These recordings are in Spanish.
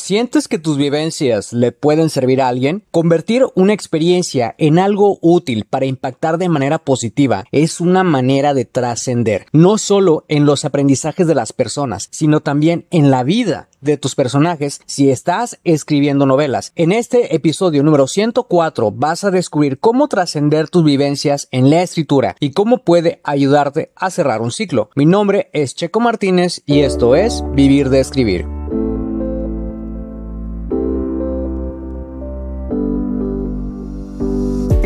¿Sientes que tus vivencias le pueden servir a alguien? Convertir una experiencia en algo útil para impactar de manera positiva es una manera de trascender, no solo en los aprendizajes de las personas, sino también en la vida de tus personajes si estás escribiendo novelas. En este episodio número 104 vas a descubrir cómo trascender tus vivencias en la escritura y cómo puede ayudarte a cerrar un ciclo. Mi nombre es Checo Martínez y esto es Vivir de Escribir.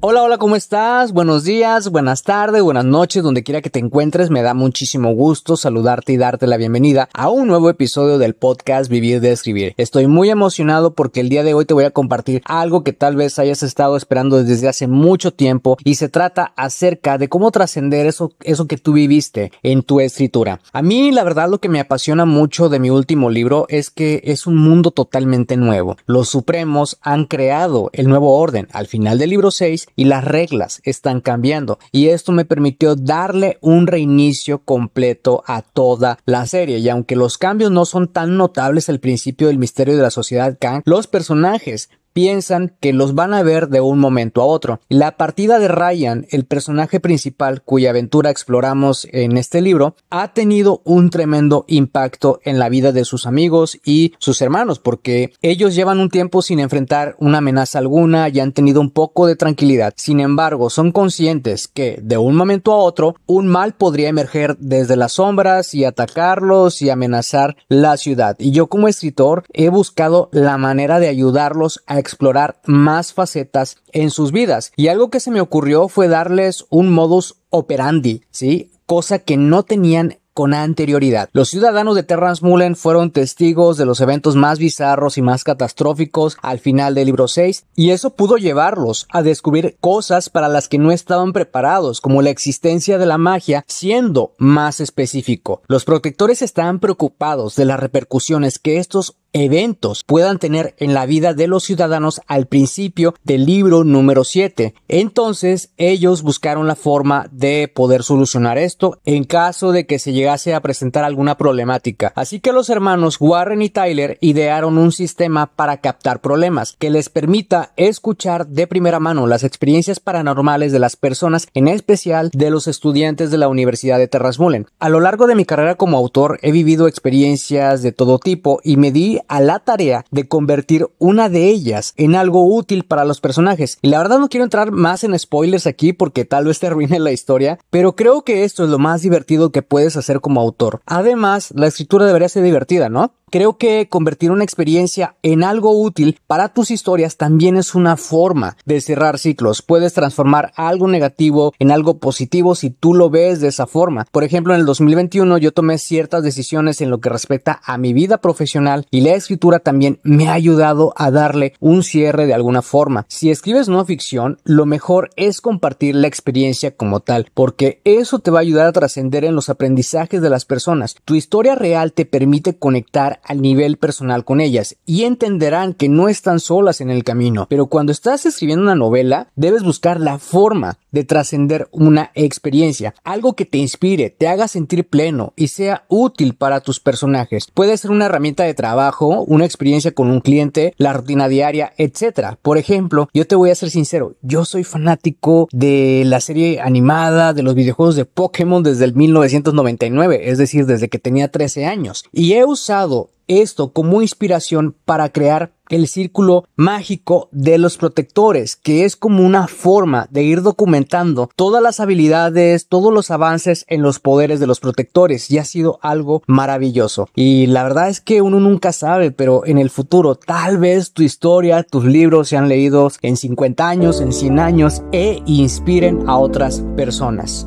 Hola, hola, ¿cómo estás? Buenos días, buenas tardes, buenas noches, donde quiera que te encuentres. Me da muchísimo gusto saludarte y darte la bienvenida a un nuevo episodio del podcast Vivir de Escribir. Estoy muy emocionado porque el día de hoy te voy a compartir algo que tal vez hayas estado esperando desde hace mucho tiempo y se trata acerca de cómo trascender eso, eso que tú viviste en tu escritura. A mí, la verdad, lo que me apasiona mucho de mi último libro es que es un mundo totalmente nuevo. Los Supremos han creado el nuevo orden. Al final del libro 6 y las reglas están cambiando. Y esto me permitió darle un reinicio completo a toda la serie. Y aunque los cambios no son tan notables al principio del misterio de la sociedad Kang, los personajes piensan que los van a ver de un momento a otro. La partida de Ryan, el personaje principal cuya aventura exploramos en este libro, ha tenido un tremendo impacto en la vida de sus amigos y sus hermanos, porque ellos llevan un tiempo sin enfrentar una amenaza alguna y han tenido un poco de tranquilidad. Sin embargo, son conscientes que de un momento a otro un mal podría emerger desde las sombras y atacarlos y amenazar la ciudad. Y yo como escritor he buscado la manera de ayudarlos a explorar más facetas en sus vidas. Y algo que se me ocurrió fue darles un modus operandi, ¿sí? Cosa que no tenían con anterioridad. Los ciudadanos de Terransmullen fueron testigos de los eventos más bizarros y más catastróficos al final del libro 6 y eso pudo llevarlos a descubrir cosas para las que no estaban preparados, como la existencia de la magia, siendo más específico. Los protectores estaban preocupados de las repercusiones que estos eventos puedan tener en la vida de los ciudadanos al principio del libro número 7. Entonces ellos buscaron la forma de poder solucionar esto en caso de que se llegase a presentar alguna problemática. Así que los hermanos Warren y Tyler idearon un sistema para captar problemas que les permita escuchar de primera mano las experiencias paranormales de las personas, en especial de los estudiantes de la Universidad de Terrasmullen. A lo largo de mi carrera como autor he vivido experiencias de todo tipo y me di a la tarea de convertir una de ellas en algo útil para los personajes. Y la verdad no quiero entrar más en spoilers aquí porque tal vez te arruine la historia, pero creo que esto es lo más divertido que puedes hacer como autor. Además, la escritura debería ser divertida, ¿no? Creo que convertir una experiencia en algo útil para tus historias también es una forma de cerrar ciclos. Puedes transformar algo negativo en algo positivo si tú lo ves de esa forma. Por ejemplo, en el 2021 yo tomé ciertas decisiones en lo que respecta a mi vida profesional y la escritura también me ha ayudado a darle un cierre de alguna forma. Si escribes no ficción, lo mejor es compartir la experiencia como tal, porque eso te va a ayudar a trascender en los aprendizajes de las personas. Tu historia real te permite conectar al nivel personal con ellas y entenderán que no están solas en el camino. Pero cuando estás escribiendo una novela, debes buscar la forma de trascender una experiencia, algo que te inspire, te haga sentir pleno y sea útil para tus personajes. Puede ser una herramienta de trabajo, una experiencia con un cliente, la rutina diaria, etc. Por ejemplo, yo te voy a ser sincero, yo soy fanático de la serie animada, de los videojuegos de Pokémon desde el 1999, es decir, desde que tenía 13 años, y he usado esto como inspiración para crear el círculo mágico de los protectores, que es como una forma de ir documentando todas las habilidades, todos los avances en los poderes de los protectores y ha sido algo maravilloso. Y la verdad es que uno nunca sabe, pero en el futuro tal vez tu historia, tus libros sean leídos en 50 años, en 100 años e inspiren a otras personas.